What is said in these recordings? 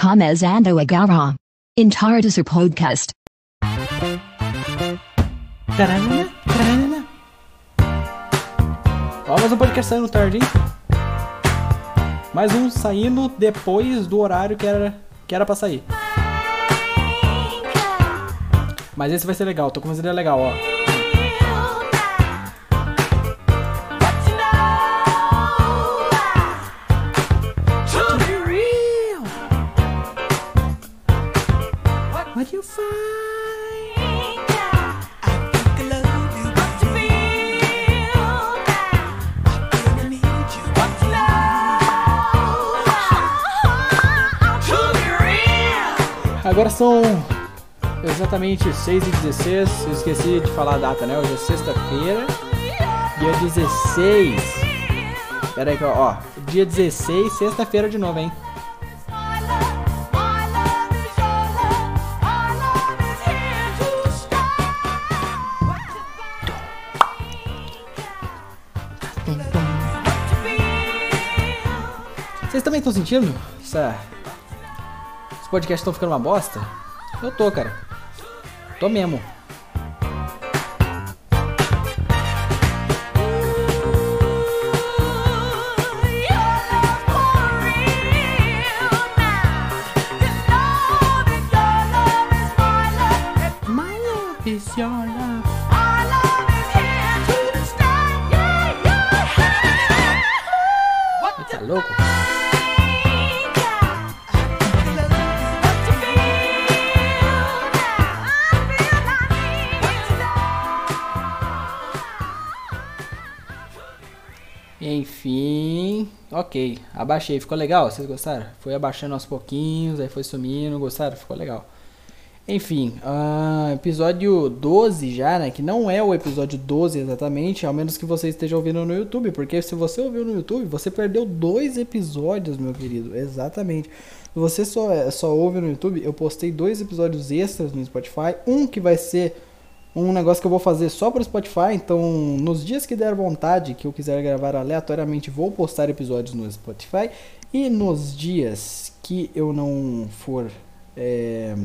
Começando agora. Entardecer Podcast. Taranana, taranana. Ó, mais um podcast saindo tarde, hein? Mais um saindo depois do horário que era, que era pra sair. Mas esse vai ser legal, tô com uma ideia legal, ó. Agora são exatamente 6 e 16 Eu esqueci de falar a data, né? Hoje é sexta-feira, dia 16. Pera aí, ó, dia 16, sexta-feira de novo, hein? Vocês também estão sentindo? Essa... Os podcasts estão ficando uma bosta? Eu tô, cara. Tô mesmo. Ok. Abaixei, ficou legal? Vocês gostaram? Foi abaixando aos pouquinhos, aí foi sumindo, gostaram? Ficou legal. Enfim, ah, episódio 12 já, né? Que não é o episódio 12 exatamente, ao menos que você esteja ouvindo no YouTube, porque se você ouviu no YouTube, você perdeu dois episódios, meu querido. Exatamente. Se você só, só ouve no YouTube, eu postei dois episódios extras no Spotify. Um que vai ser um negócio que eu vou fazer só para o Spotify. Então, nos dias que der vontade, que eu quiser gravar aleatoriamente, vou postar episódios no Spotify. E nos dias que eu não for. É,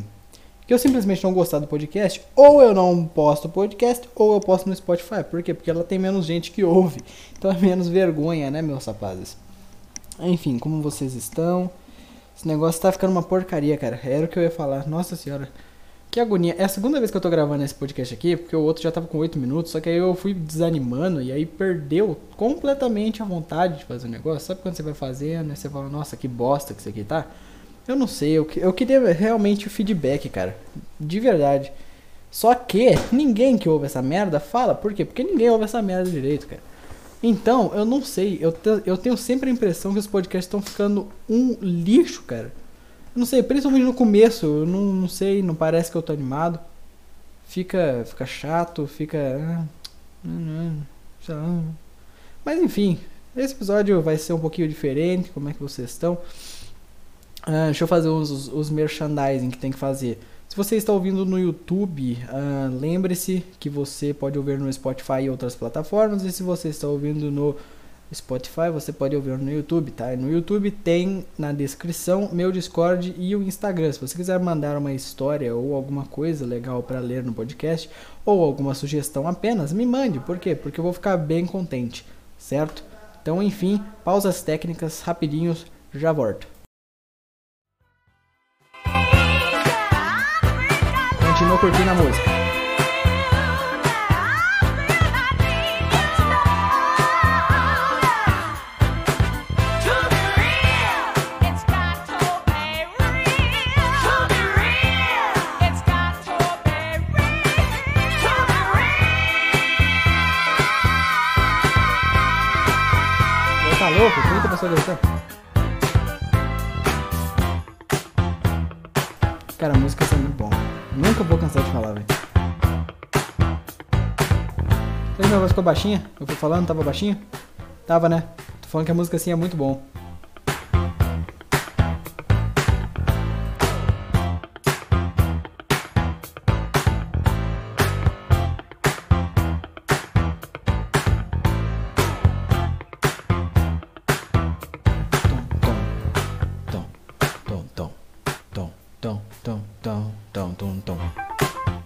que eu simplesmente não gostar do podcast, ou eu não posto podcast, ou eu posto no Spotify. Por quê? Porque ela tem menos gente que ouve. Então é menos vergonha, né, meus rapazes? Enfim, como vocês estão? Esse negócio tá ficando uma porcaria, cara. Era o que eu ia falar. Nossa senhora. Que agonia. É a segunda vez que eu tô gravando esse podcast aqui, porque o outro já tava com 8 minutos, só que aí eu fui desanimando e aí perdeu completamente a vontade de fazer o negócio. Sabe quando você vai fazendo e você fala, nossa, que bosta que isso aqui tá? Eu não sei, eu, eu queria realmente o feedback, cara. De verdade. Só que ninguém que ouve essa merda fala. Por quê? Porque ninguém ouve essa merda direito, cara. Então, eu não sei. Eu, te, eu tenho sempre a impressão que os podcasts estão ficando um lixo, cara. Não sei, principalmente no começo. Eu não, não sei, não parece que eu tô animado. Fica, fica chato, fica. ah. Mas enfim, esse episódio vai ser um pouquinho diferente. Como é que vocês estão? Ah, deixa eu fazer os, os, os merchandising que tem que fazer. Se você está ouvindo no YouTube, ah, lembre-se que você pode ouvir no Spotify e outras plataformas. E se você está ouvindo no Spotify, você pode ouvir no YouTube, tá? No YouTube tem na descrição meu Discord e o Instagram. Se você quiser mandar uma história ou alguma coisa legal para ler no podcast ou alguma sugestão apenas, me mande. Por quê? Porque eu vou ficar bem contente, certo? Então, enfim, pausas técnicas rapidinhos, já volto. Continua curtindo a música. Louco? 30 pessoas gritando. Cara, a música é muito bom. Nunca vou cansar de falar, velho. Será que minha voz ficou baixinha? Eu fui falando, tava baixinho? Tava, né? Tô falando que a música assim é muito bom.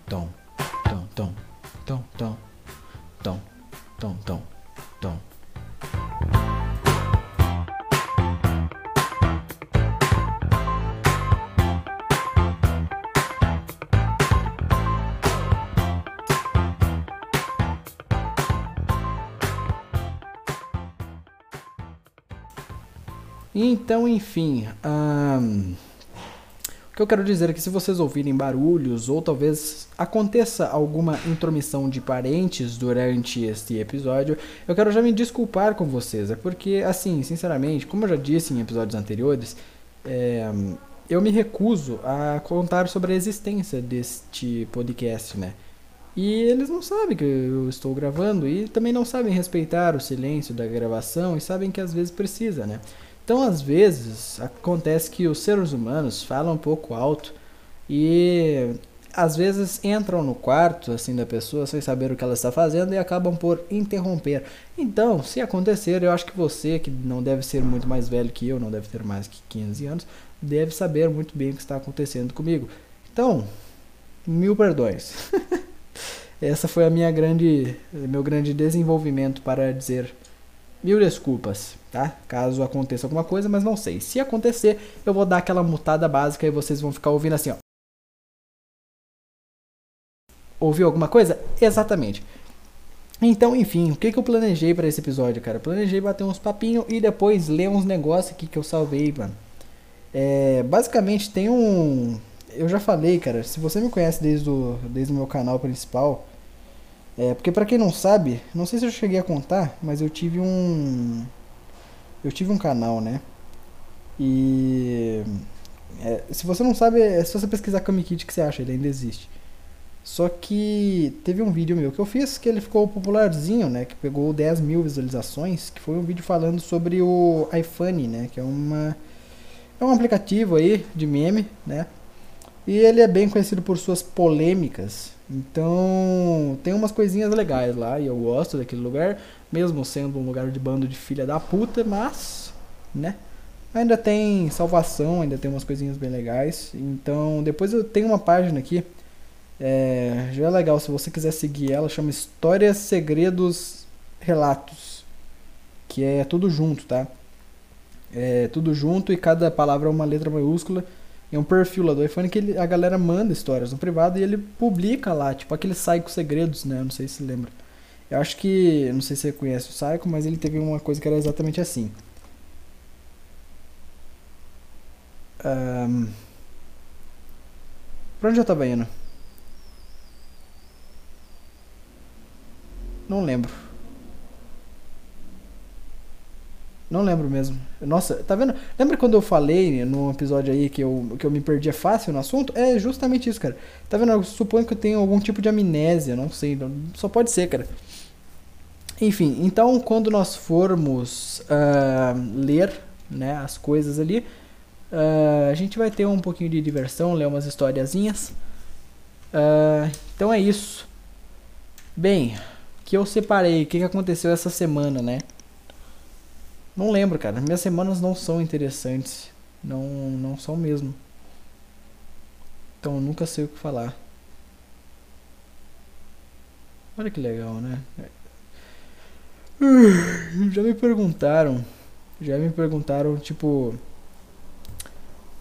Tom, tom, tom, tom, tom, tom, tom, tom, tom. Então, enfim, ahn, o que eu quero dizer é que se vocês ouvirem barulhos ou talvez aconteça alguma intromissão de parentes durante este episódio, eu quero já me desculpar com vocês. É porque, assim, sinceramente, como eu já disse em episódios anteriores, é, eu me recuso a contar sobre a existência deste podcast, né? E eles não sabem que eu estou gravando e também não sabem respeitar o silêncio da gravação e sabem que às vezes precisa, né? Então, às vezes, acontece que os seres humanos falam um pouco alto e às vezes entram no quarto assim da pessoa sem saber o que ela está fazendo e acabam por interromper. Então, se acontecer, eu acho que você, que não deve ser muito mais velho que eu, não deve ter mais que 15 anos, deve saber muito bem o que está acontecendo comigo. Então, mil perdões. Essa foi a minha grande, meu grande desenvolvimento para dizer mil desculpas, tá? Caso aconteça alguma coisa, mas não sei. Se acontecer, eu vou dar aquela mutada básica e vocês vão ficar ouvindo assim, ó. Ouviu alguma coisa? Exatamente. Então, enfim, o que, que eu planejei para esse episódio, cara? Planejei bater uns papinhos e depois ler uns negócios aqui que eu salvei, mano. É, basicamente tem um. Eu já falei, cara, se você me conhece desde o, desde o meu canal principal, é, porque para quem não sabe, não sei se eu cheguei a contar, mas eu tive um eu tive um canal, né? E é, se você não sabe, é só você pesquisar Kamikit que você acha, ele ainda existe. Só que teve um vídeo meu que eu fiz que ele ficou popularzinho, né? Que pegou 10 mil visualizações, que foi um vídeo falando sobre o iPhone, né? Que é uma é um aplicativo aí de meme, né? E ele é bem conhecido por suas polêmicas. Então, tem umas coisinhas legais lá e eu gosto daquele lugar, mesmo sendo um lugar de bando de filha da puta, mas, né? Ainda tem salvação, ainda tem umas coisinhas bem legais. Então, depois eu tenho uma página aqui. É, já é legal, se você quiser seguir ela, chama Histórias, Segredos, Relatos. Que é tudo junto, tá? É tudo junto e cada palavra é uma letra maiúscula. É um perfil lá do iPhone que ele, a galera manda histórias no privado e ele publica lá, tipo aquele Psycho Segredos, né? Eu não sei se lembra. Eu acho que, não sei se você conhece o Psycho, mas ele teve uma coisa que era exatamente assim. Um... Pra onde eu tava indo? Não lembro. Não lembro mesmo. Nossa, tá vendo? Lembra quando eu falei no episódio aí que eu, que eu me perdia fácil no assunto? É justamente isso, cara. Tá vendo? Eu suponho que eu tenho algum tipo de amnésia, não sei. Só pode ser, cara. Enfim, então quando nós formos uh, ler né, as coisas ali, uh, a gente vai ter um pouquinho de diversão, ler umas historiazinhas. Uh, então é isso. Bem, que eu separei, o que, que aconteceu essa semana, né? Não lembro, cara. Minhas semanas não são interessantes. Não, não são mesmo. Então eu nunca sei o que falar. Olha que legal, né? Já me perguntaram. Já me perguntaram, tipo.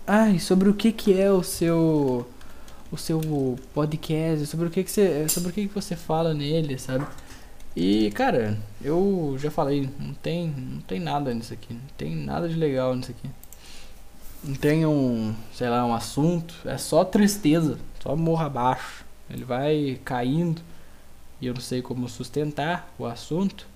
Ai, sobre o que que é o seu. O seu podcast, sobre o que que você. Sobre o que que você fala nele, sabe? E, cara, eu já falei, não tem, não tem nada nisso aqui, não tem nada de legal nisso aqui. Não tem um, sei lá, um assunto, é só tristeza, só morra abaixo. Ele vai caindo e eu não sei como sustentar o assunto.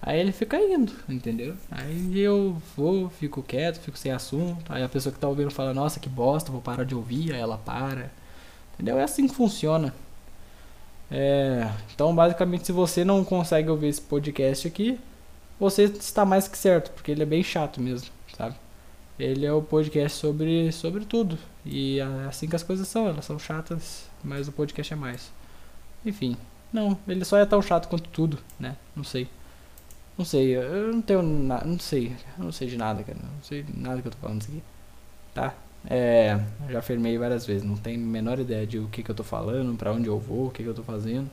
Aí ele fica indo, entendeu? Aí eu vou, fico quieto, fico sem assunto. Aí a pessoa que tá ouvindo fala, nossa, que bosta, vou parar de ouvir, aí ela para. Entendeu? É assim que funciona. É, então, basicamente, se você não consegue ouvir esse podcast aqui, você está mais que certo, porque ele é bem chato mesmo, sabe? Ele é o podcast sobre, sobre tudo. E é assim que as coisas são, elas são chatas, mas o podcast é mais. Enfim, não, ele só é tão chato quanto tudo, né? Não sei. Não sei, eu não tenho nada, não sei, eu não sei de nada, cara. Não sei nada que eu tô falando isso aqui. Tá? É, já afirmei várias vezes, não tenho a menor ideia de o que, que eu tô falando, pra onde eu vou, o que, que eu tô fazendo.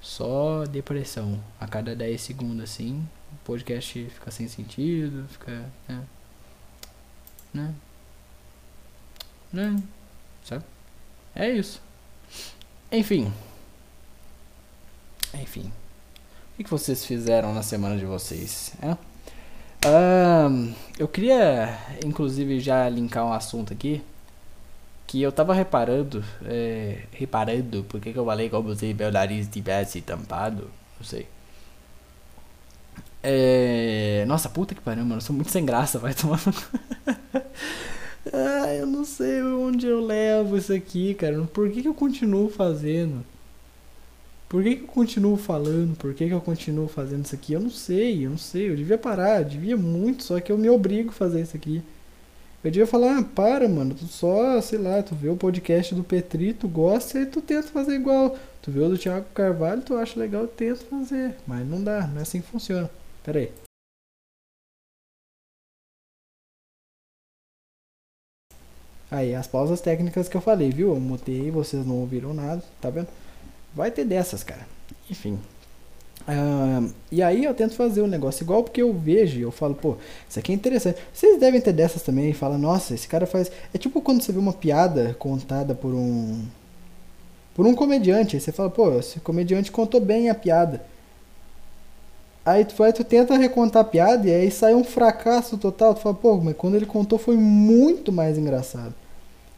Só depressão. A cada 10 segundos assim, o podcast fica sem sentido, fica. Né? Né? Né? Sabe? É isso. Enfim. Enfim. O que vocês fizeram na semana de vocês? É? Um, eu queria, inclusive, já linkar um assunto aqui. Que eu tava reparando. É, reparando, por que, que eu falei como se meu nariz tivesse tampado? Não sei. É, nossa, puta que pariu, mano. Eu sou muito sem graça, vai tomar. ah, eu não sei onde eu levo isso aqui, cara. Por que, que eu continuo fazendo? Por que, que eu continuo falando? Por que, que eu continuo fazendo isso aqui? Eu não sei, eu não sei. Eu devia parar, eu devia muito, só que eu me obrigo a fazer isso aqui. Eu devia falar, ah, para, mano, tu só, sei lá, tu vê o podcast do Petri, tu gosta e tu tenta fazer igual. Tu vê o do Thiago Carvalho, tu acha legal, tenta fazer. Mas não dá, não é assim que funciona. Pera aí. Aí, as pausas técnicas que eu falei, viu? Eu mutei, vocês não ouviram nada, tá vendo? Vai ter dessas, cara. Enfim. Uh, e aí eu tento fazer um negócio igual porque eu vejo eu falo, pô, isso aqui é interessante. Vocês devem ter dessas também e fala, nossa, esse cara faz. É tipo quando você vê uma piada contada por um. Por um comediante. Aí você fala, pô, esse comediante contou bem a piada. Aí tu vai, tu tenta recontar a piada e aí sai um fracasso total. Tu fala, pô, mas quando ele contou foi muito mais engraçado.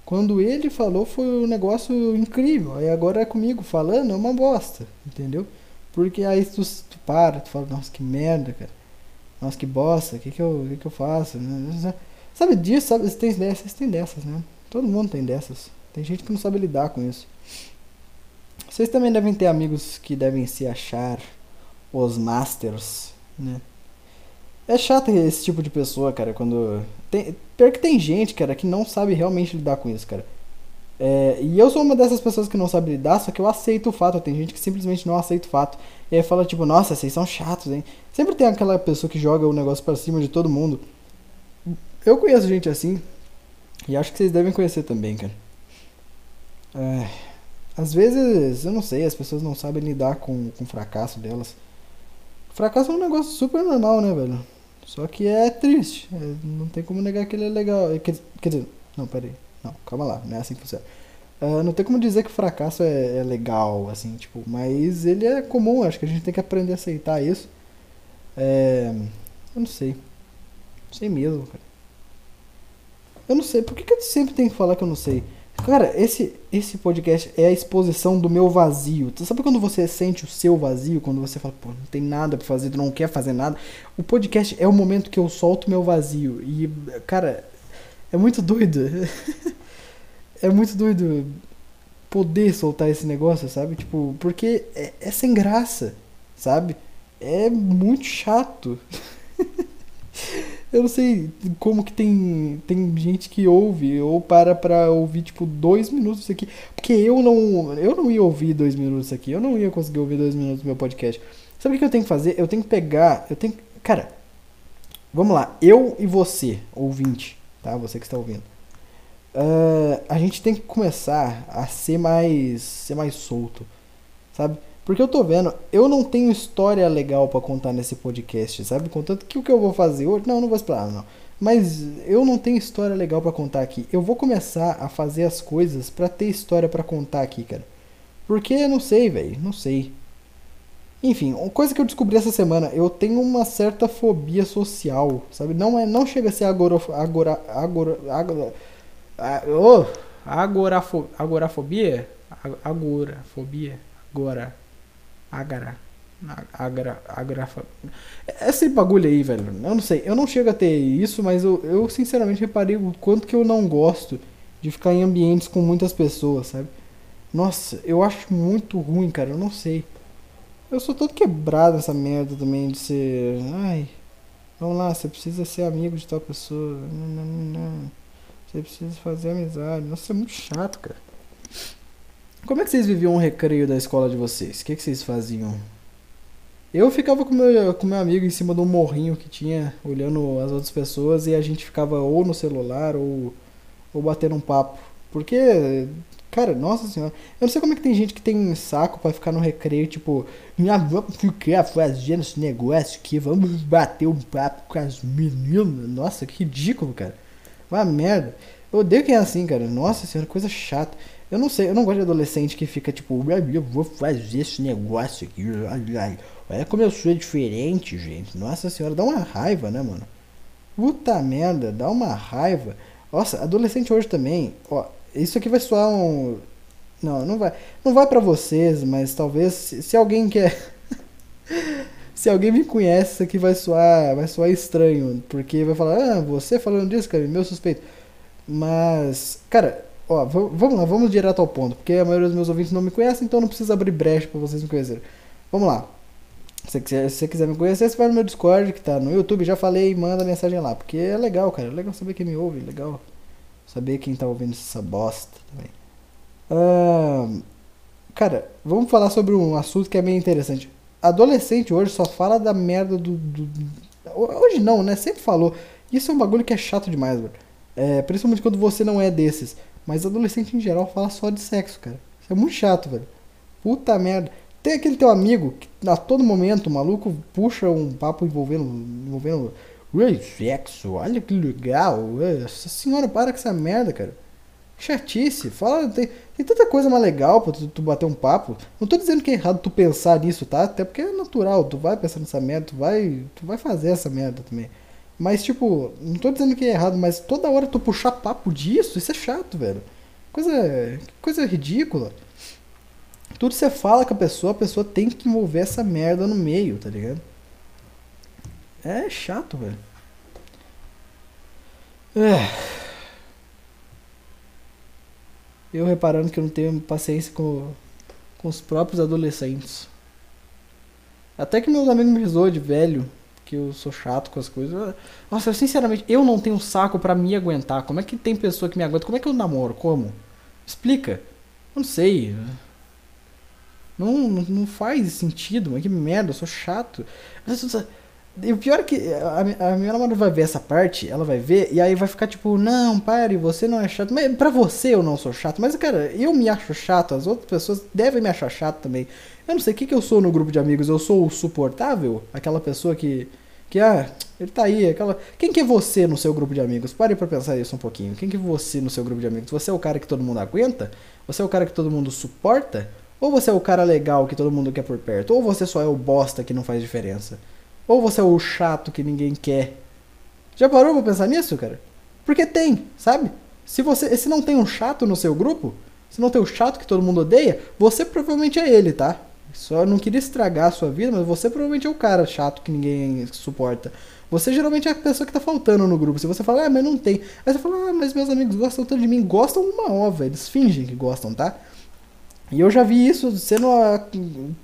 Quando ele falou foi um negócio incrível. Aí agora é comigo falando, é uma bosta, entendeu? Porque aí tu, tu para, tu fala, nossa, que merda, cara. Nossa, que bosta, o que, que, eu, que, que eu faço? Sabe disso, sabe? Vocês dessas, tem dessas, né? Todo mundo tem dessas. Tem gente que não sabe lidar com isso. Vocês também devem ter amigos que devem se achar os masters, né? É chato esse tipo de pessoa, cara, quando. Tem, pior que tem gente, cara, que não sabe realmente lidar com isso, cara. É, e eu sou uma dessas pessoas que não sabe lidar, só que eu aceito o fato. Tem gente que simplesmente não aceita o fato. E aí fala, tipo, nossa, vocês são chatos, hein? Sempre tem aquela pessoa que joga o negócio para cima de todo mundo. Eu conheço gente assim. E acho que vocês devem conhecer também, cara. É, às vezes, eu não sei, as pessoas não sabem lidar com, com o fracasso delas. Fracasso é um negócio super normal, né, velho? Só que é triste. É, não tem como negar que ele é legal. Quer, quer dizer, não, peraí. Não, calma lá, não é assim que funciona. Uh, não tem como dizer que fracasso é, é, legal, assim, tipo, mas ele é comum, acho que a gente tem que aprender a aceitar isso. É, eu não sei. Não sei mesmo, cara. Eu não sei, por que, que eu sempre tenho que falar que eu não sei? Cara, esse, esse podcast é a exposição do meu vazio. Tu sabe quando você sente o seu vazio? Quando você fala, pô, não tem nada pra fazer, tu não quer fazer nada? O podcast é o momento que eu solto meu vazio. E, cara, é muito doido. é muito doido poder soltar esse negócio, sabe? Tipo, porque é, é sem graça, sabe? É muito chato. Eu não sei como que tem, tem gente que ouve ou para pra ouvir, tipo, dois minutos aqui. Porque eu não, eu não ia ouvir dois minutos aqui. Eu não ia conseguir ouvir dois minutos do meu podcast. Sabe o que eu tenho que fazer? Eu tenho que pegar. Eu tenho. Cara, vamos lá. Eu e você, ouvinte, tá? Você que está ouvindo. Uh, a gente tem que começar a ser mais, ser mais solto, sabe? Porque eu tô vendo, eu não tenho história legal para contar nesse podcast, sabe? Contanto que o que eu vou fazer hoje. Não, não vou explanar, não. Mas eu não tenho história legal para contar aqui. Eu vou começar a fazer as coisas para ter história para contar aqui, cara. Porque não sei, velho. Não sei. Enfim, uma coisa que eu descobri essa semana, eu tenho uma certa fobia social, sabe? Não é, não chega a ser agora agora agora agora, oh, agorafo, agorafobia, agorafobia, agora Agara. Agra, agrafa. Esse bagulho aí, velho. Eu não sei. Eu não chego a ter isso, mas eu, eu sinceramente reparei o quanto que eu não gosto de ficar em ambientes com muitas pessoas, sabe? Nossa, eu acho muito ruim, cara. Eu não sei. Eu sou todo quebrado nessa merda também de ser. Ai. Vamos lá, você precisa ser amigo de tal pessoa. Não, não, não. Você precisa fazer amizade. Nossa, é muito chato, cara. Como é que vocês viviam o recreio da escola de vocês? O que, é que vocês faziam? Eu ficava com meu, com meu amigo em cima de um morrinho que tinha, olhando as outras pessoas, e a gente ficava ou no celular ou, ou bater um papo. Porque, cara, nossa senhora, eu não sei como é que tem gente que tem saco para ficar no recreio, tipo, ah, vamos ficar fazendo esse negócio aqui, vamos bater um papo com as meninas. Nossa, que ridículo, cara. Uma merda. Eu odeio quem é assim, cara. Nossa senhora, coisa chata. Eu não sei, eu não gosto de adolescente que fica tipo, eu vou fazer esse negócio aqui. Olha como eu sou diferente, gente. Nossa senhora, dá uma raiva, né, mano? Puta merda, dá uma raiva. Nossa, adolescente hoje também. Ó, isso aqui vai soar um. Não, não vai. Não vai para vocês, mas talvez se, se alguém quer. se alguém me conhece, isso aqui vai soar, vai soar estranho. Porque vai falar, ah, você falando disso, cara, meu suspeito. Mas, cara, Ó, vamos lá, vamos direto ao ponto, porque a maioria dos meus ouvintes não me conhece, então não precisa abrir brecha para vocês me conhecerem. Vamos lá. Se você quiser me conhecer, você vai no meu Discord, que tá no YouTube, já falei, manda mensagem lá, porque é legal, cara, é legal saber quem me ouve, é legal saber quem tá ouvindo essa bosta também. Cara, vamos falar sobre um assunto que é meio interessante. Adolescente hoje só fala da merda do, do, Hoje não, né? Sempre falou. Isso é um bagulho que é chato demais, velho. É, principalmente quando você não é desses. Mas adolescente em geral fala só de sexo, cara. Isso é muito chato, velho. Puta merda. Tem aquele teu amigo que a todo momento o maluco puxa um papo envolvendo. envolvendo. Ui, sexo, olha que legal. Essa senhora, para com essa merda, cara. Chatice. Fala, tem, tem tanta coisa mais legal pra tu, tu, bater um papo. Não tô dizendo que é errado tu pensar nisso, tá? Até porque é natural. Tu vai pensar nessa merda, tu vai. Tu vai fazer essa merda também. Mas, tipo, não tô dizendo que é errado, mas toda hora tu puxar papo disso, isso é chato, velho. Coisa, coisa ridícula. Tudo você fala com a pessoa, a pessoa tem que envolver essa merda no meio, tá ligado? É chato, velho. É. Eu reparando que eu não tenho paciência com, com os próprios adolescentes. Até que meus amigos me zoam de velho que eu sou chato com as coisas. Nossa, eu, sinceramente, eu não tenho saco para me aguentar. Como é que tem pessoa que me aguenta? Como é que eu namoro? Como? Explica. Não sei. Não, não, faz sentido, mas que merda, eu sou chato. E o pior é que a, a minha namorada vai ver essa parte, ela vai ver, e aí vai ficar tipo, não, pare, você não é chato. Mas pra você eu não sou chato, mas cara, eu me acho chato, as outras pessoas devem me achar chato também. Eu não sei o que, que eu sou no grupo de amigos, eu sou o suportável? Aquela pessoa que que, ah, ele tá aí, aquela. Quem que é você no seu grupo de amigos? Pare pra pensar isso um pouquinho. Quem que é você no seu grupo de amigos? Você é o cara que todo mundo aguenta? Você é o cara que todo mundo suporta? Ou você é o cara legal que todo mundo quer por perto? Ou você só é o bosta que não faz diferença? Ou você é o chato que ninguém quer? Já parou pra pensar nisso, cara? Porque tem, sabe? Se você se não tem um chato no seu grupo, se não tem o chato que todo mundo odeia, você provavelmente é ele, tá? Só não queria estragar a sua vida, mas você provavelmente é o cara chato que ninguém suporta. Você geralmente é a pessoa que tá faltando no grupo. Se você fala, ah, mas não tem. Aí você fala, ah, mas meus amigos gostam tanto de mim. Gostam uma ova, eles fingem que gostam, tá? E eu já vi isso sendo ah,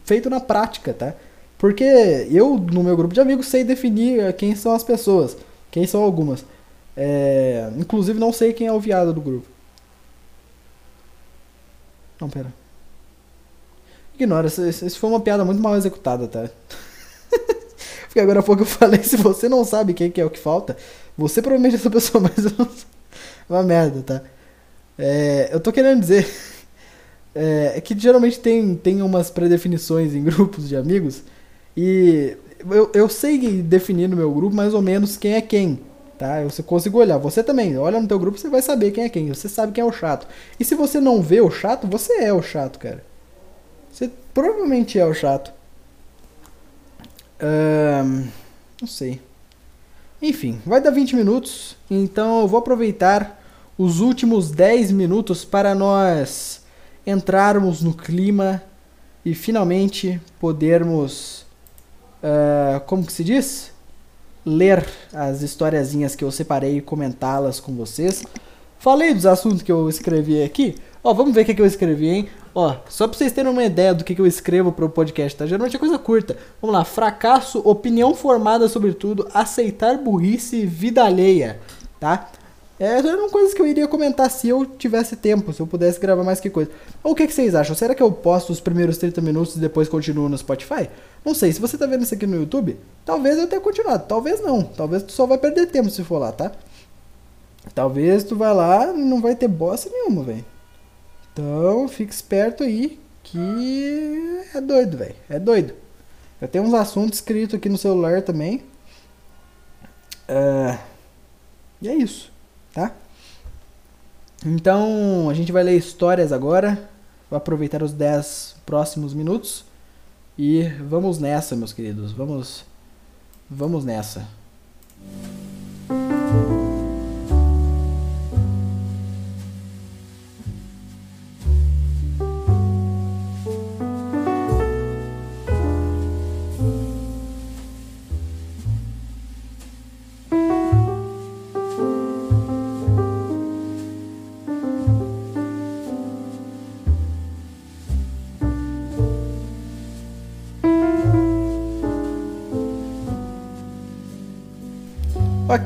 feito na prática, tá? Porque eu, no meu grupo de amigos, sei definir ah, quem são as pessoas. Quem são algumas. É... Inclusive, não sei quem é o viado do grupo. Não, pera. Ignora, isso foi uma piada muito mal executada, tá? Porque agora há pouco eu falei, se você não sabe quem que é o que falta, você provavelmente é essa pessoa, mas eu não Uma merda, tá? É, eu tô querendo dizer é, é, que geralmente tem, tem umas predefinições em grupos de amigos e eu, eu sei definir no meu grupo mais ou menos quem é quem, tá? Eu consigo olhar. Você também, olha no teu grupo, você vai saber quem é quem. Você sabe quem é o chato. E se você não vê o chato, você é o chato, cara. Você provavelmente é o chato. Não sei. Enfim, vai dar 20 minutos. Então eu vou aproveitar os últimos 10 minutos para nós entrarmos no clima e finalmente podermos. Uh, como que se diz? Ler as historiazinhas que eu separei e comentá-las com vocês. Falei dos assuntos que eu escrevi aqui. Ó, vamos ver o que, que eu escrevi, hein? Ó, só pra vocês terem uma ideia do que, que eu escrevo pro podcast, tá? Geralmente é coisa curta. Vamos lá, fracasso, opinião formada sobre tudo, aceitar burrice, vida alheia, tá? É, eram coisas que eu iria comentar se eu tivesse tempo, se eu pudesse gravar mais que coisa. Ou o que, que vocês acham? Será que eu posto os primeiros 30 minutos e depois continuo no Spotify? Não sei, se você tá vendo isso aqui no YouTube, talvez eu tenha continuado, talvez não. Talvez tu só vai perder tempo se for lá, tá? talvez tu vai lá e não vai ter bosta nenhuma, velho. Então, fique esperto aí que é doido, velho. É doido. Eu tenho uns assuntos escritos aqui no celular também. Uh, e é isso, tá? Então, a gente vai ler histórias agora. Vou aproveitar os 10 próximos minutos. E vamos nessa, meus queridos. Vamos vamos nessa.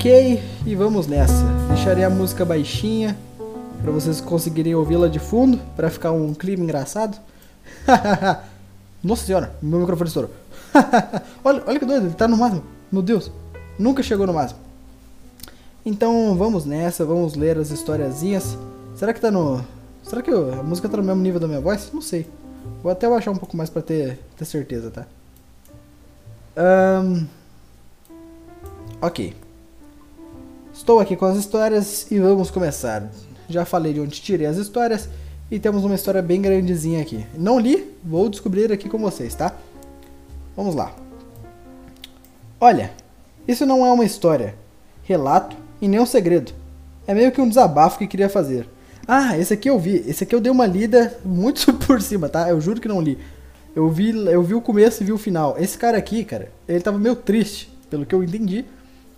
Ok, e vamos nessa. Deixarei a música baixinha para vocês conseguirem ouvi-la de fundo, para ficar um clima engraçado. Nossa senhora, meu microfone estourou. olha, olha que doido, ele tá no máximo. Meu Deus, nunca chegou no máximo. Então vamos nessa, vamos ler as historiazinhas. Será que tá no. Será que a música tá no mesmo nível da minha voz? Não sei. Vou até baixar um pouco mais pra ter, ter certeza, tá? Um... Ok. Estou aqui com as histórias e vamos começar. Já falei de onde tirei as histórias e temos uma história bem grandezinha aqui. Não li, vou descobrir aqui com vocês, tá? Vamos lá. Olha, isso não é uma história, relato e nem um segredo. É meio que um desabafo que queria fazer. Ah, esse aqui eu vi. Esse aqui eu dei uma lida muito por cima, tá? Eu juro que não li. Eu vi, eu vi o começo e vi o final. Esse cara aqui, cara, ele tava meio triste, pelo que eu entendi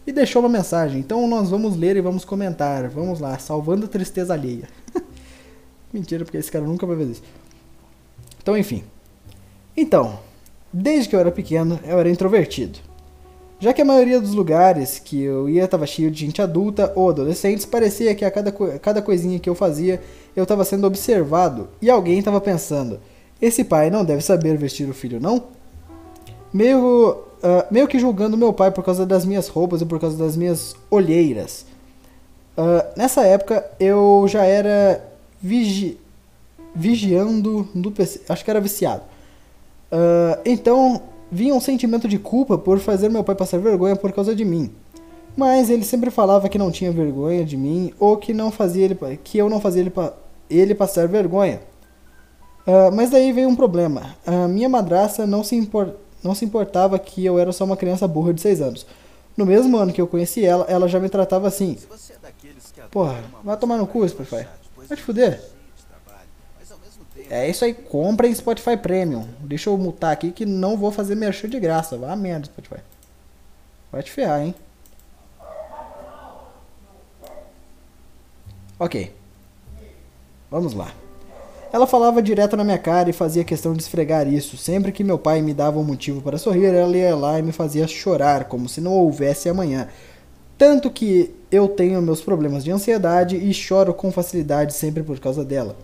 e deixou uma mensagem. Então nós vamos ler e vamos comentar. Vamos lá, salvando a tristeza alheia. Mentira, porque esse cara nunca vai ver isso. Então, enfim. Então, desde que eu era pequeno, eu era introvertido. Já que a maioria dos lugares que eu ia estava cheio de gente adulta ou adolescentes, parecia que a cada, cada coisinha que eu fazia, eu estava sendo observado e alguém estava pensando: esse pai não deve saber vestir o filho, não? Meio uh, meio que julgando meu pai por causa das minhas roupas e por causa das minhas olheiras. Uh, nessa época eu já era vigi vigiando no PC, acho que era viciado. Uh, então vinha um sentimento de culpa por fazer meu pai passar vergonha por causa de mim. Mas ele sempre falava que não tinha vergonha de mim ou que não fazia ele, que eu não fazia ele, ele passar vergonha. Uh, mas daí veio um problema. A minha madrasta não se importava não se importava que eu era só uma criança burra de 6 anos. No mesmo ano que eu conheci ela, ela já me tratava assim. Porra, vai tomar no cu, Spotify. Vai te fuder. É isso aí, compra em Spotify Premium. Deixa eu mutar aqui que não vou fazer merchan de graça. Vá merda, Spotify. Vai te ferrar, hein? Ok. Vamos lá. Ela falava direto na minha cara e fazia questão de esfregar isso. Sempre que meu pai me dava um motivo para sorrir, ela ia lá e me fazia chorar, como se não houvesse amanhã. Tanto que eu tenho meus problemas de ansiedade e choro com facilidade sempre por causa dela.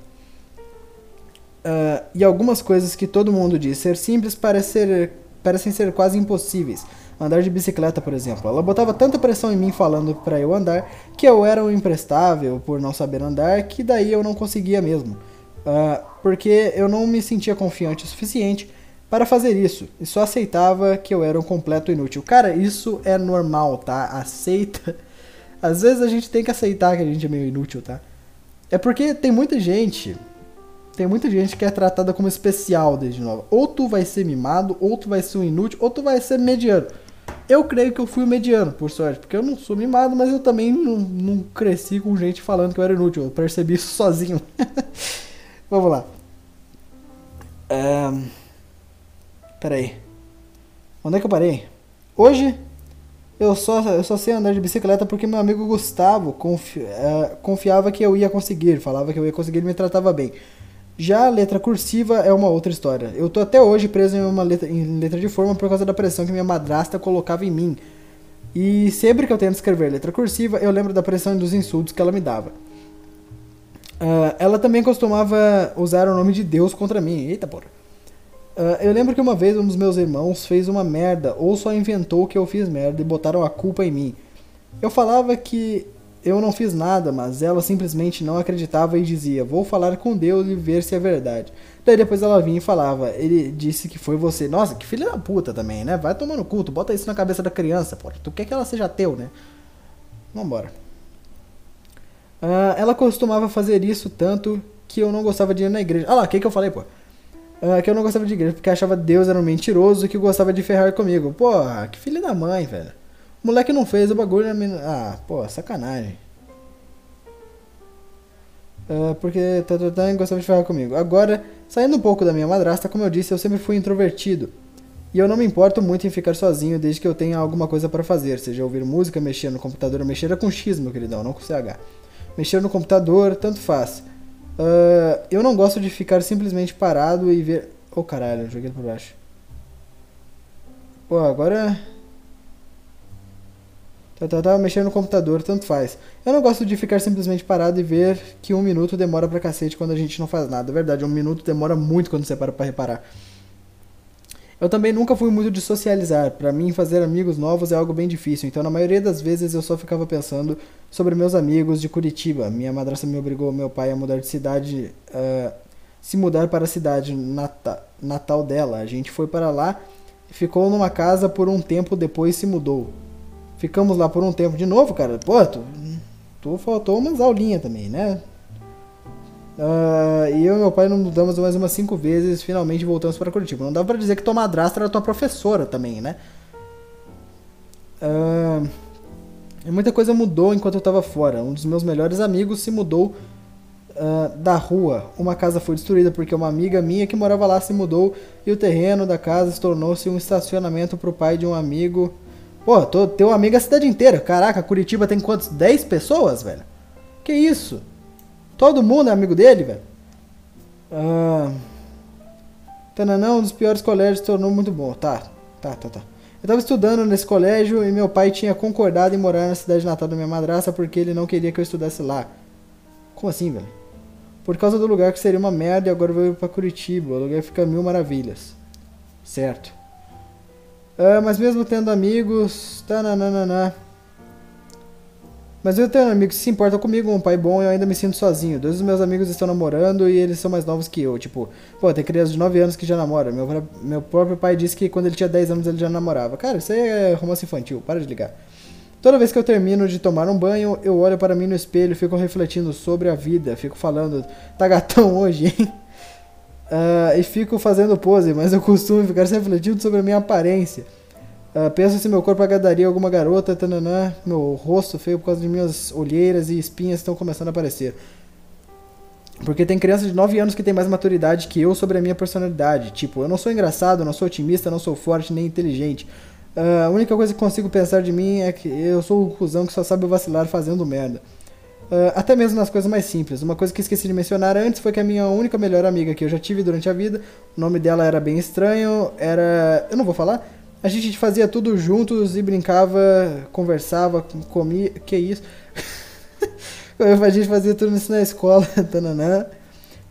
Uh, e algumas coisas que todo mundo diz ser simples parecer, parecem ser quase impossíveis. Andar de bicicleta, por exemplo. Ela botava tanta pressão em mim falando para eu andar que eu era um imprestável por não saber andar que daí eu não conseguia mesmo. Uh, porque eu não me sentia confiante o suficiente para fazer isso e só aceitava que eu era um completo inútil. Cara, isso é normal, tá? Aceita. Às vezes a gente tem que aceitar que a gente é meio inútil, tá? É porque tem muita gente, tem muita gente que é tratada como especial desde nova. Ou tu vai ser mimado, ou tu vai ser um inútil, ou tu vai ser mediano. Eu creio que eu fui o mediano, por sorte, porque eu não sou mimado, mas eu também não, não cresci com gente falando que eu era inútil. Eu percebi isso sozinho. Vamos lá. Um, peraí. Onde é que eu parei? Hoje eu só, eu só sei andar de bicicleta porque meu amigo Gustavo confi, uh, confiava que eu ia conseguir, falava que eu ia conseguir e me tratava bem. Já a letra cursiva é uma outra história. Eu tô até hoje preso em uma letra, em letra de forma por causa da pressão que minha madrasta colocava em mim. E sempre que eu tento escrever letra cursiva, eu lembro da pressão e dos insultos que ela me dava. Uh, ela também costumava usar o nome de Deus contra mim. Eita porra. Uh, eu lembro que uma vez um dos meus irmãos fez uma merda ou só inventou que eu fiz merda e botaram a culpa em mim. Eu falava que eu não fiz nada, mas ela simplesmente não acreditava e dizia: Vou falar com Deus e ver se é verdade. Daí depois ela vinha e falava: Ele disse que foi você. Nossa, que filha da puta também, né? Vai tomando culto, bota isso na cabeça da criança, pô. Tu quer que ela seja teu, né? Vambora. Uh, ela costumava fazer isso tanto que eu não gostava de ir na igreja. Ah lá, o que, que eu falei, pô? Uh, que eu não gostava de igreja porque achava Deus era um mentiroso que gostava de ferrar comigo. Pô, que filha da mãe, velho. O moleque não fez o bagulho. Ah, pô, sacanagem. Uh, porque Tatatan gostava de falar comigo. Agora, saindo um pouco da minha madrasta, como eu disse, eu sempre fui introvertido. E eu não me importo muito em ficar sozinho desde que eu tenha alguma coisa para fazer, seja ouvir música, mexer no computador, mexer é com X, meu queridão, não com CH. Mexer no computador, tanto faz. Uh, eu não gosto de ficar simplesmente parado e ver. Oh caralho, joguei por baixo. Pô, agora Tá, tá, tá, mexendo no computador, tanto faz. Eu não gosto de ficar simplesmente parado e ver que um minuto demora pra cacete quando a gente não faz nada. É verdade, um minuto demora muito quando você para pra reparar. Eu também nunca fui muito de socializar. Para mim, fazer amigos novos é algo bem difícil. Então, na maioria das vezes, eu só ficava pensando sobre meus amigos de Curitiba. Minha madrasta me obrigou meu pai a mudar de cidade, uh, se mudar para a cidade nata natal dela. A gente foi para lá, ficou numa casa por um tempo, depois se mudou. Ficamos lá por um tempo de novo, cara. Pô, tu, tu faltou umas aulinhas também, né? Uh, e eu e meu pai não mudamos mais umas cinco vezes, finalmente voltamos para Curitiba. Não dá pra dizer que tua madrasta era tua professora também, né? Uh, muita coisa mudou enquanto eu tava fora. Um dos meus melhores amigos se mudou uh, da rua. Uma casa foi destruída porque uma amiga minha que morava lá se mudou e o terreno da casa se tornou-se um estacionamento pro pai de um amigo Pô, tô, teu amigo é a cidade inteira. Caraca, Curitiba tem quantos? 10 pessoas, velho? Que isso? Todo mundo é amigo dele, velho? Ah. Tananã, um dos piores colégios tornou muito bom. Tá, tá, tá, tá. Eu tava estudando nesse colégio e meu pai tinha concordado em morar na cidade natal da minha madraça porque ele não queria que eu estudasse lá. Como assim, velho? Por causa do lugar que seria uma merda e agora eu vou ir pra Curitiba. O lugar fica mil maravilhas. Certo. Uh, mas mesmo tendo amigos. Tananana. Mas eu tenho amigos que se importam comigo, um pai bom, eu ainda me sinto sozinho. Dois dos meus amigos estão namorando e eles são mais novos que eu. Tipo, pô, tem criança de 9 anos que já namora. Meu, meu próprio pai disse que quando ele tinha 10 anos ele já namorava. Cara, isso aí é romance infantil, para de ligar. Toda vez que eu termino de tomar um banho, eu olho para mim no espelho, fico refletindo sobre a vida, fico falando, tá gatão hoje, hein? Uh, e fico fazendo pose, mas eu costumo ficar refletindo sobre a minha aparência. Uh, penso se meu corpo agradaria alguma garota, tananã, meu rosto feio por causa de minhas olheiras e espinhas estão começando a aparecer. Porque tem criança de 9 anos que tem mais maturidade que eu sobre a minha personalidade. Tipo, eu não sou engraçado, não sou otimista, não sou forte nem inteligente. Uh, a única coisa que consigo pensar de mim é que eu sou o cuzão que só sabe vacilar fazendo merda. Uh, até mesmo nas coisas mais simples. Uma coisa que esqueci de mencionar antes foi que a minha única melhor amiga que eu já tive durante a vida, o nome dela era bem estranho, era. Eu não vou falar. A gente fazia tudo juntos e brincava, conversava, comia. Que isso? a gente fazia tudo isso na escola, tananã.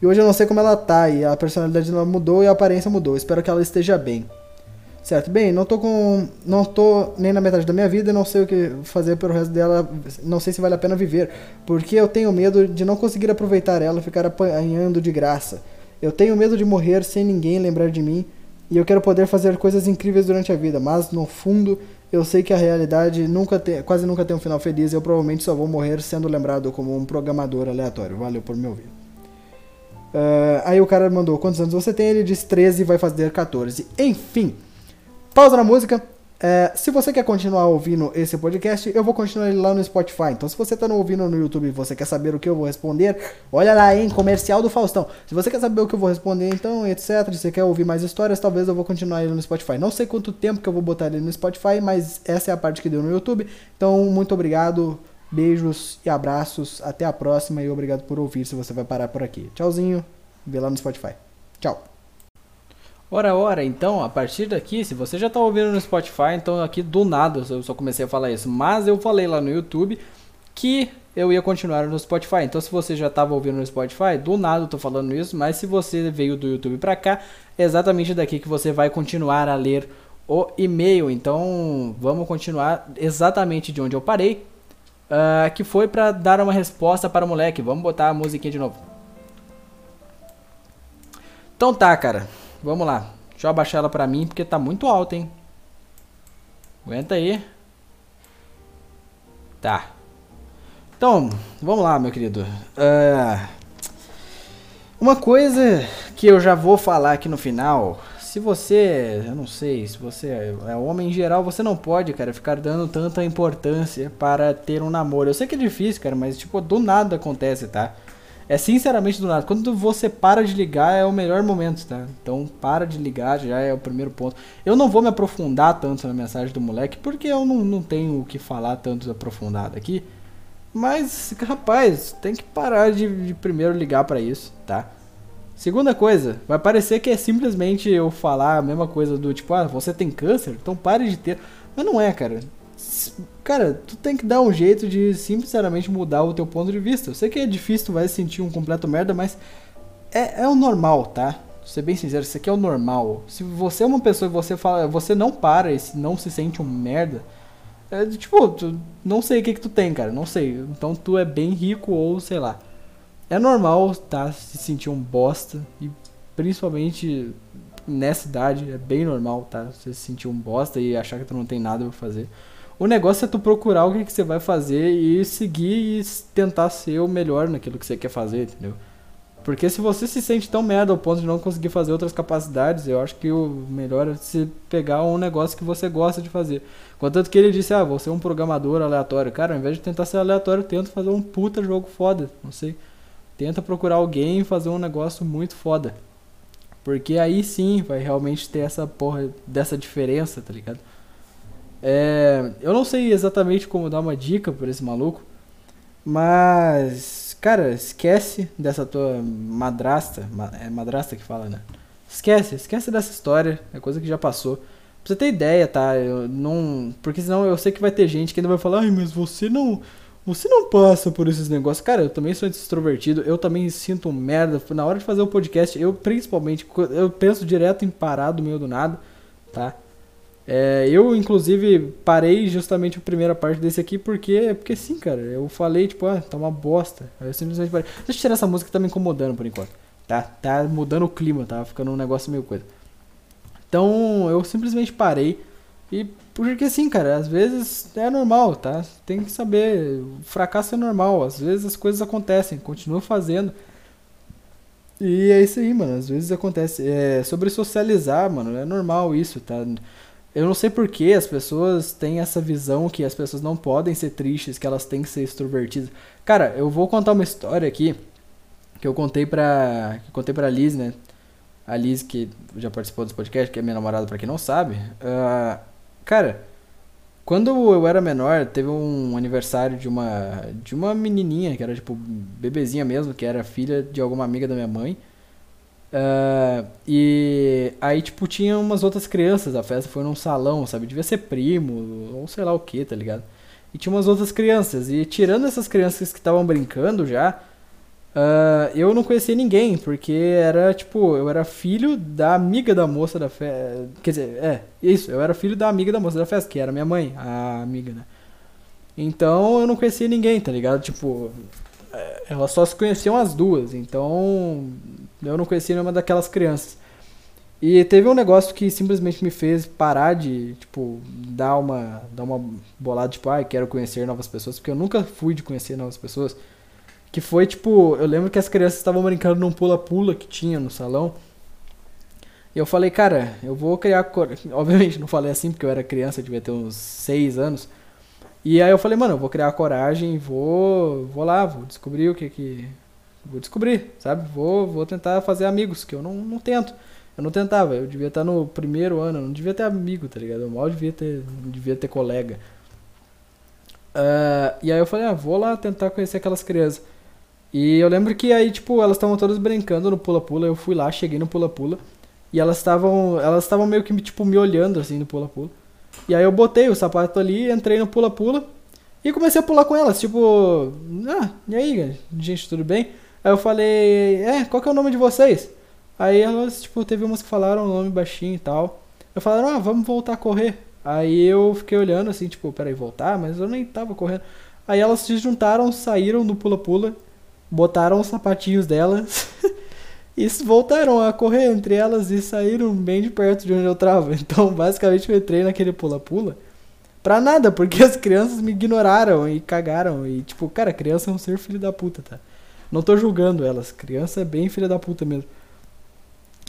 E hoje eu não sei como ela tá, e a personalidade dela mudou e a aparência mudou. Espero que ela esteja bem. Certo? Bem, não tô com. Não tô nem na metade da minha vida, não sei o que fazer pelo resto dela, não sei se vale a pena viver. Porque eu tenho medo de não conseguir aproveitar ela e ficar apanhando de graça. Eu tenho medo de morrer sem ninguém lembrar de mim. E eu quero poder fazer coisas incríveis durante a vida, mas no fundo eu sei que a realidade nunca tem, quase nunca tem um final feliz e eu provavelmente só vou morrer sendo lembrado como um programador aleatório. Valeu por me ouvir. Uh, aí o cara mandou: Quantos anos você tem? Ele disse 13 e vai fazer 14. Enfim. Pausa na música. É, se você quer continuar ouvindo esse podcast, eu vou continuar ele lá no Spotify. Então, se você está ouvindo no YouTube e você quer saber o que eu vou responder, olha lá, hein? Comercial do Faustão. Se você quer saber o que eu vou responder, então, etc. Se você quer ouvir mais histórias, talvez eu vou continuar ele no Spotify. Não sei quanto tempo que eu vou botar ele no Spotify, mas essa é a parte que deu no YouTube. Então, muito obrigado, beijos e abraços. Até a próxima e obrigado por ouvir se você vai parar por aqui. Tchauzinho, vê lá no Spotify. Tchau. Ora, ora, então, a partir daqui, se você já está ouvindo no Spotify, então aqui do nada eu só comecei a falar isso. Mas eu falei lá no YouTube que eu ia continuar no Spotify. Então, se você já estava ouvindo no Spotify, do nada eu tô falando isso. Mas se você veio do YouTube para cá, é exatamente daqui que você vai continuar a ler o e-mail. Então, vamos continuar exatamente de onde eu parei. Uh, que foi pra dar uma resposta para o moleque. Vamos botar a musiquinha de novo. Então tá, cara. Vamos lá. Deixa eu abaixar ela pra mim, porque tá muito alto, hein. Aguenta aí. Tá. Então, vamos lá, meu querido. Uh, uma coisa que eu já vou falar aqui no final se você, eu não sei, se você é homem em geral, você não pode, cara, ficar dando tanta importância para ter um namoro. Eu sei que é difícil, cara, mas tipo, do nada acontece, tá? É sinceramente do nada. Quando você para de ligar é o melhor momento, tá? Então para de ligar, já é o primeiro ponto. Eu não vou me aprofundar tanto na mensagem do moleque, porque eu não, não tenho o que falar tanto aprofundado aqui. Mas, rapaz, tem que parar de, de primeiro ligar para isso, tá? Segunda coisa, vai parecer que é simplesmente eu falar a mesma coisa do tipo, ah, você tem câncer, então pare de ter. Mas não é, cara. Cara, tu tem que dar um jeito de sinceramente mudar o teu ponto de vista. Eu sei que é difícil, tu vai se sentir um completo merda, mas é, é o normal, tá? Vou ser bem sincero, isso aqui é o normal. Se você é uma pessoa e você fala, você não para e não se sente um merda, é tipo, tu, não sei o que que tu tem, cara, não sei. Então tu é bem rico ou sei lá é normal, tá? Se sentir um bosta. E principalmente nessa idade, é bem normal, tá? Você se sentir um bosta e achar que tu não tem nada pra fazer. O negócio é tu procurar o que, que você vai fazer e seguir e tentar ser o melhor naquilo que você quer fazer, entendeu? Porque se você se sente tão merda ao ponto de não conseguir fazer outras capacidades, eu acho que o melhor é você pegar um negócio que você gosta de fazer. Contanto que ele disse, ah, você é um programador aleatório. Cara, ao invés de tentar ser aleatório, tenta fazer um puta jogo foda. Não sei. Tenta procurar alguém e fazer um negócio muito foda. Porque aí sim vai realmente ter essa porra dessa diferença, tá ligado? É, eu não sei exatamente como dar uma dica pra esse maluco, mas, cara, esquece dessa tua madrasta. É madrasta que fala, né? Esquece, esquece dessa história, é coisa que já passou. Pra você ter ideia, tá? Eu não. Porque senão eu sei que vai ter gente que ainda vai falar, ai, mas você não você não passa por esses negócios. Cara, eu também sou extrovertido, eu também sinto um merda. Na hora de fazer o podcast, eu principalmente, eu penso direto em parar do meio do nada, tá? É, eu, inclusive, parei justamente a primeira parte desse aqui porque, porque sim, cara. Eu falei, tipo, ah, tá uma bosta. Aí eu simplesmente parei. Deixa eu tirar essa música que tá me incomodando por enquanto. Tá, tá mudando o clima, tá ficando um negócio meio coisa. Então, eu simplesmente parei e porque assim, cara, às vezes é normal, tá? Tem que saber, fracasso é normal, às vezes as coisas acontecem, continua fazendo. E é isso aí, mano, às vezes acontece. É, sobre socializar, mano, é normal isso, tá? Eu não sei por que as pessoas têm essa visão que as pessoas não podem ser tristes, que elas têm que ser extrovertidas. Cara, eu vou contar uma história aqui que eu contei pra, que contei pra Liz, né? A Liz, que já participou dos podcasts, que é minha namorada, pra quem não sabe. Uh, Cara, quando eu era menor, teve um aniversário de uma de uma menininha que era tipo bebezinha mesmo, que era filha de alguma amiga da minha mãe. Uh, e aí, tipo, tinha umas outras crianças. A festa foi num salão, sabe? Devia ser primo, ou sei lá o que, tá ligado? E tinha umas outras crianças. E tirando essas crianças que estavam brincando já, Uh, eu não conhecia ninguém, porque era tipo, eu era filho da amiga da moça da festa. Quer dizer, é, isso, eu era filho da amiga da moça da festa, que era minha mãe, a amiga, né? Então eu não conhecia ninguém, tá ligado? Tipo, é, elas só se conheciam as duas, então eu não conhecia nenhuma daquelas crianças. E teve um negócio que simplesmente me fez parar de, tipo, dar uma, dar uma bolada, tipo, ah, quero conhecer novas pessoas, porque eu nunca fui de conhecer novas pessoas. Que foi tipo, eu lembro que as crianças estavam brincando num pula-pula que tinha no salão. E eu falei, cara, eu vou criar. Obviamente não falei assim porque eu era criança, eu devia ter uns 6 anos. E aí eu falei, mano, eu vou criar coragem, vou, vou lá, vou descobrir o que que. Vou descobrir, sabe? Vou, vou tentar fazer amigos, que eu não, não tento. Eu não tentava, eu devia estar no primeiro ano, não devia ter amigo, tá ligado? Eu mal devia ter, devia ter colega. Uh, e aí eu falei, ah, vou lá tentar conhecer aquelas crianças. E eu lembro que aí, tipo, elas estavam todas brincando no pula-pula. Eu fui lá, cheguei no pula-pula. E elas estavam elas estavam meio que, tipo, me olhando, assim, no pula-pula. E aí eu botei o sapato ali, entrei no pula-pula. E comecei a pular com elas, tipo... Ah, e aí, gente, tudo bem? Aí eu falei, é, qual que é o nome de vocês? Aí elas, tipo, teve umas que falaram o nome baixinho e tal. Eu falaram, ah, vamos voltar a correr. Aí eu fiquei olhando assim, tipo, peraí, voltar? Mas eu nem tava correndo. Aí elas se juntaram, saíram no pula-pula, botaram os sapatinhos delas e voltaram a correr entre elas e saíram bem de perto de onde eu trava. Então, basicamente, eu entrei naquele pula-pula pra nada, porque as crianças me ignoraram e cagaram. E, tipo, cara, criança é um ser filho da puta, tá? Não tô julgando elas, criança é bem filha da puta mesmo.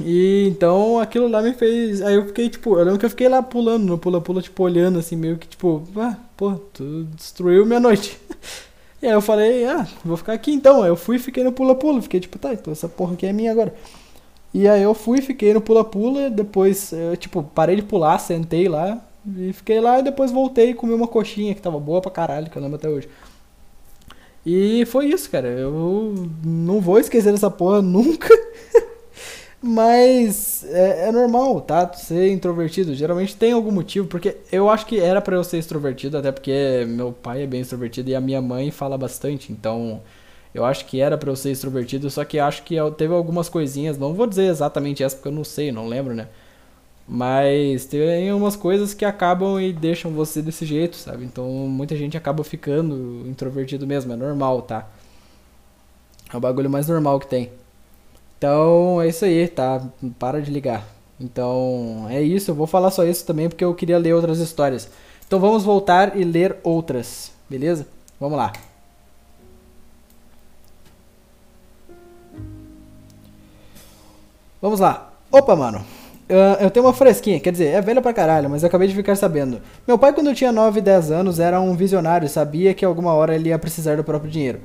E então aquilo lá me fez. Aí eu fiquei, tipo, eu lembro que eu fiquei lá pulando no pula-pula, tipo, olhando assim, meio que, tipo, ah, pô, tu destruiu minha noite. E aí eu falei, ah, vou ficar aqui então. Aí eu fui e fiquei no pula-pula. Fiquei tipo, tá, então essa porra aqui é minha agora. E aí eu fui, fiquei no pula-pula, depois, eu, tipo, parei de pular, sentei lá e fiquei lá e depois voltei e comi uma coxinha que tava boa pra caralho, que eu lembro até hoje. E foi isso, cara. Eu não vou esquecer dessa porra nunca. Mas é, é, normal, tá? Ser introvertido. Geralmente tem algum motivo, porque eu acho que era para eu ser extrovertido, até porque meu pai é bem extrovertido e a minha mãe fala bastante. Então eu acho que era para eu ser extrovertido, só que acho que teve algumas coisinhas, não vou dizer exatamente essa porque eu não sei, não lembro, né? Mas tem umas coisas que acabam e deixam você desse jeito, sabe? Então muita gente acaba ficando introvertido mesmo, é normal, tá? É o bagulho mais normal que tem. Então é isso aí, tá? Para de ligar. Então é isso, eu vou falar só isso também porque eu queria ler outras histórias. Então vamos voltar e ler outras, beleza? Vamos lá. Vamos lá. Opa, mano. Uh, eu tenho uma fresquinha, quer dizer, é velha pra caralho, mas acabei de ficar sabendo. Meu pai, quando eu tinha 9, 10 anos, era um visionário, sabia que alguma hora ele ia precisar do próprio dinheiro.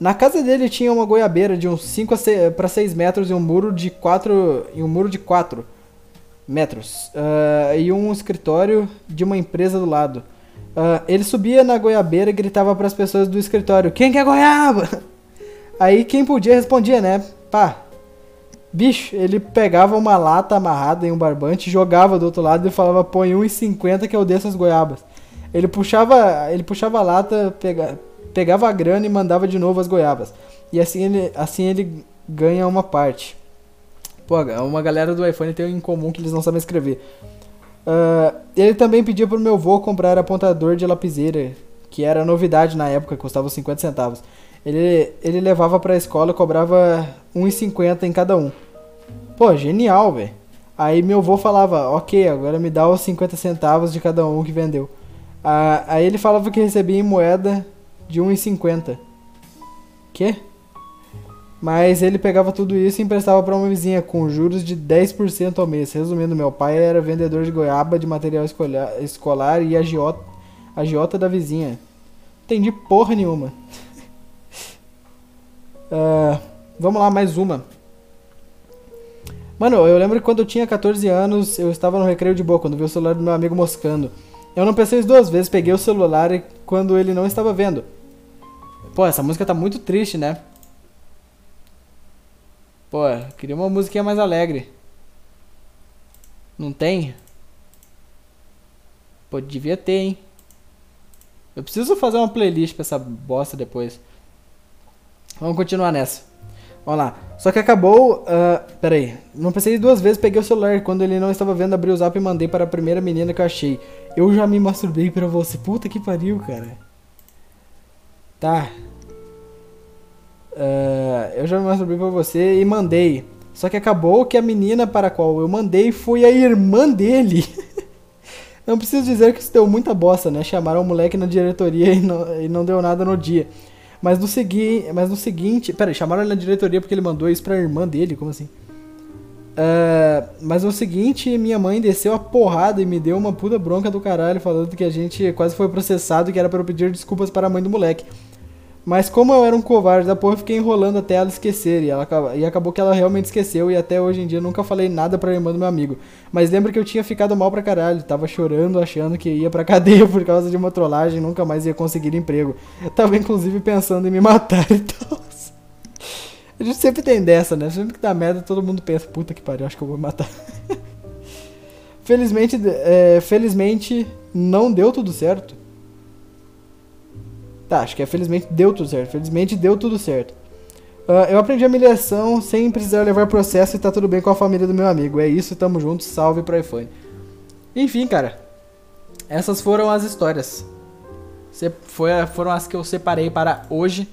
Na casa dele tinha uma goiabeira de uns 5 para 6 metros e um muro de 4 e um muro de 4 metros uh, e um escritório de uma empresa do lado. Uh, ele subia na goiabeira e gritava para as pessoas do escritório: "Quem quer goiaba?" Aí quem podia respondia, né? Pá. Bicho, ele pegava uma lata amarrada em um barbante, jogava do outro lado e falava: "Põe 1,50 que eu desço as goiabas". Ele puxava, ele puxava a lata, pega, pegava a grana e mandava de novo as goiabas. E assim ele, assim ele ganha uma parte. Pô, uma galera do iPhone tem em comum que eles não sabem escrever. Uh, ele também pedia pro meu avô comprar apontador de lapiseira, que era novidade na época, custava 50 centavos. Ele, ele levava pra escola e cobrava 1,50 em cada um. Pô, genial, velho. Aí meu avô falava, ok, agora me dá os 50 centavos de cada um que vendeu. Uh, aí ele falava que recebia em moeda de 1,50. Quê? Mas ele pegava tudo isso e emprestava para uma vizinha com juros de 10% ao mês. Resumindo, meu pai era vendedor de goiaba, de material escolar e agiota, agiota da vizinha. Entendi porra nenhuma. uh, vamos lá, mais uma. Mano, eu lembro que quando eu tinha 14 anos, eu estava no recreio de boa, quando vi o celular do meu amigo moscando. Eu não pensei duas vezes, peguei o celular quando ele não estava vendo. Pô, essa música tá muito triste, né? Pô, queria uma musiquinha mais alegre. Não tem? Pô, devia ter, hein? Eu preciso fazer uma playlist pra essa bosta depois. Vamos continuar nessa. Vamos lá. Só que acabou. Uh, pera aí. Não pensei duas vezes, peguei o celular. Quando ele não estava vendo, abri o zap e mandei para a primeira menina que eu achei. Eu já me masturbei pra você. Puta que pariu, cara. Tá. Uh, eu já me masturbei pra você e mandei. Só que acabou que a menina para a qual eu mandei foi a irmã dele. não preciso dizer que isso deu muita bosta, né? Chamaram o moleque na diretoria e não, e não deu nada no dia. Mas no, segui mas no seguinte. Pera chamaram ele na diretoria porque ele mandou isso pra irmã dele? Como assim? Uh, mas no seguinte, minha mãe desceu a porrada e me deu uma puta bronca do caralho, falando que a gente quase foi processado e que era para eu pedir desculpas para a mãe do moleque. Mas como eu era um covarde da porra, eu fiquei enrolando até ela esquecer. E, ela, e acabou que ela realmente esqueceu. E até hoje em dia nunca falei nada pra irmã do meu amigo. Mas lembra que eu tinha ficado mal pra caralho. Tava chorando, achando que ia pra cadeia por causa de uma trollagem. Nunca mais ia conseguir emprego. Tava inclusive pensando em me matar e tal. A gente sempre tem dessa, né? Sempre que dá merda, todo mundo pensa: puta que pariu, acho que eu vou me matar. felizmente, é, felizmente, não deu tudo certo. Tá, acho que é felizmente deu tudo certo. Felizmente deu tudo certo. Uh, eu aprendi a minha lição sem precisar levar processo e tá tudo bem com a família do meu amigo. É isso, tamo junto, salve pro iPhone. Enfim, cara. Essas foram as histórias. Se- Foi, foram as que eu separei para hoje.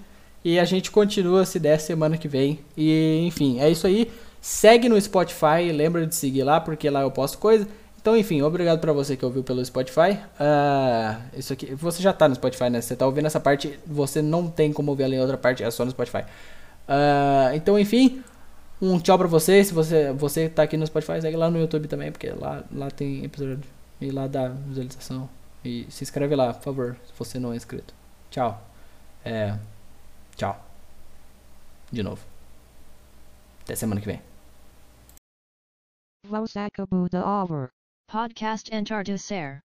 E a gente continua se der semana que vem. E enfim, é isso aí. Segue no Spotify, lembra de seguir lá, porque lá eu posto coisa. Então, enfim, obrigado pra você que ouviu pelo Spotify. Ah, isso aqui, você já tá no Spotify, né? Você tá ouvindo essa parte, você não tem como ouvir ela em outra parte, é só no Spotify. Ah, então, enfim, um tchau pra você. Se você, você tá aqui no Spotify, segue lá no YouTube também, porque lá, lá tem episódio e lá dá visualização. E se inscreve lá, por favor, se você não é inscrito. Tchau. É, tchau. De novo. Até semana que vem. Acabou over. Podcast Entardecer.